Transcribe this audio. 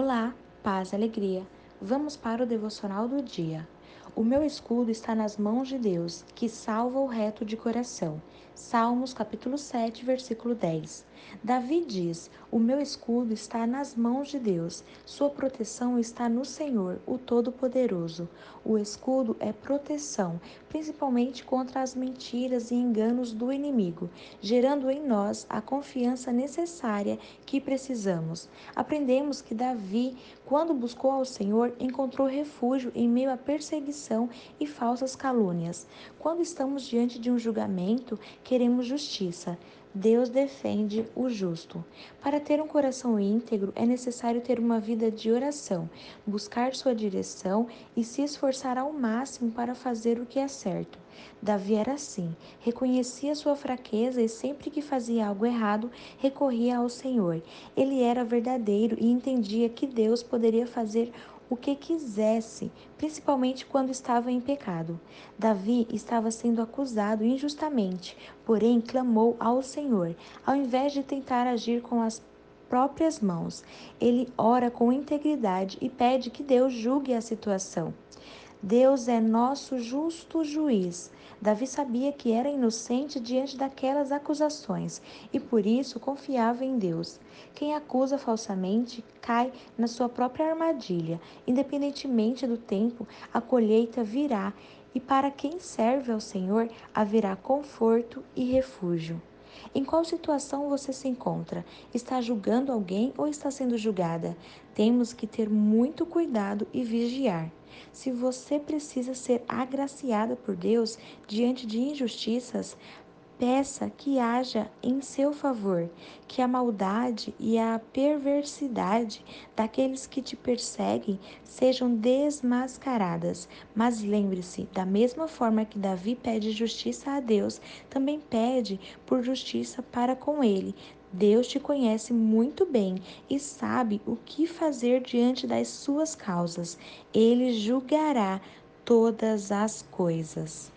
Olá, paz e alegria. Vamos para o devocional do dia. O meu escudo está nas mãos de Deus, que salva o reto de coração. Salmos capítulo 7, versículo 10. Davi diz: O meu escudo está nas mãos de Deus, sua proteção está no Senhor, o Todo-Poderoso. O escudo é proteção, principalmente contra as mentiras e enganos do inimigo, gerando em nós a confiança necessária que precisamos. Aprendemos que Davi, quando buscou ao Senhor, encontrou refúgio em meio à perseguição e falsas calúnias. Quando estamos diante de um julgamento, queremos justiça. Deus defende o justo. Para ter um coração íntegro, é necessário ter uma vida de oração, buscar sua direção e se esforçar ao máximo para fazer o que é certo. Davi era assim, reconhecia sua fraqueza e sempre que fazia algo errado, recorria ao Senhor. Ele era verdadeiro e entendia que Deus poderia fazer o que quisesse, principalmente quando estava em pecado. Davi estava sendo acusado injustamente, porém clamou ao Senhor. Ao invés de tentar agir com as próprias mãos, ele ora com integridade e pede que Deus julgue a situação. Deus é nosso justo juiz. Davi sabia que era inocente diante daquelas acusações e por isso confiava em Deus. Quem acusa falsamente cai na sua própria armadilha. Independentemente do tempo, a colheita virá e para quem serve ao Senhor haverá conforto e refúgio. Em qual situação você se encontra? Está julgando alguém ou está sendo julgada? Temos que ter muito cuidado e vigiar. Se você precisa ser agraciada por Deus diante de injustiças, Peça que haja em seu favor, que a maldade e a perversidade daqueles que te perseguem sejam desmascaradas. Mas lembre-se, da mesma forma que Davi pede justiça a Deus, também pede por justiça para com ele. Deus te conhece muito bem e sabe o que fazer diante das suas causas. Ele julgará todas as coisas.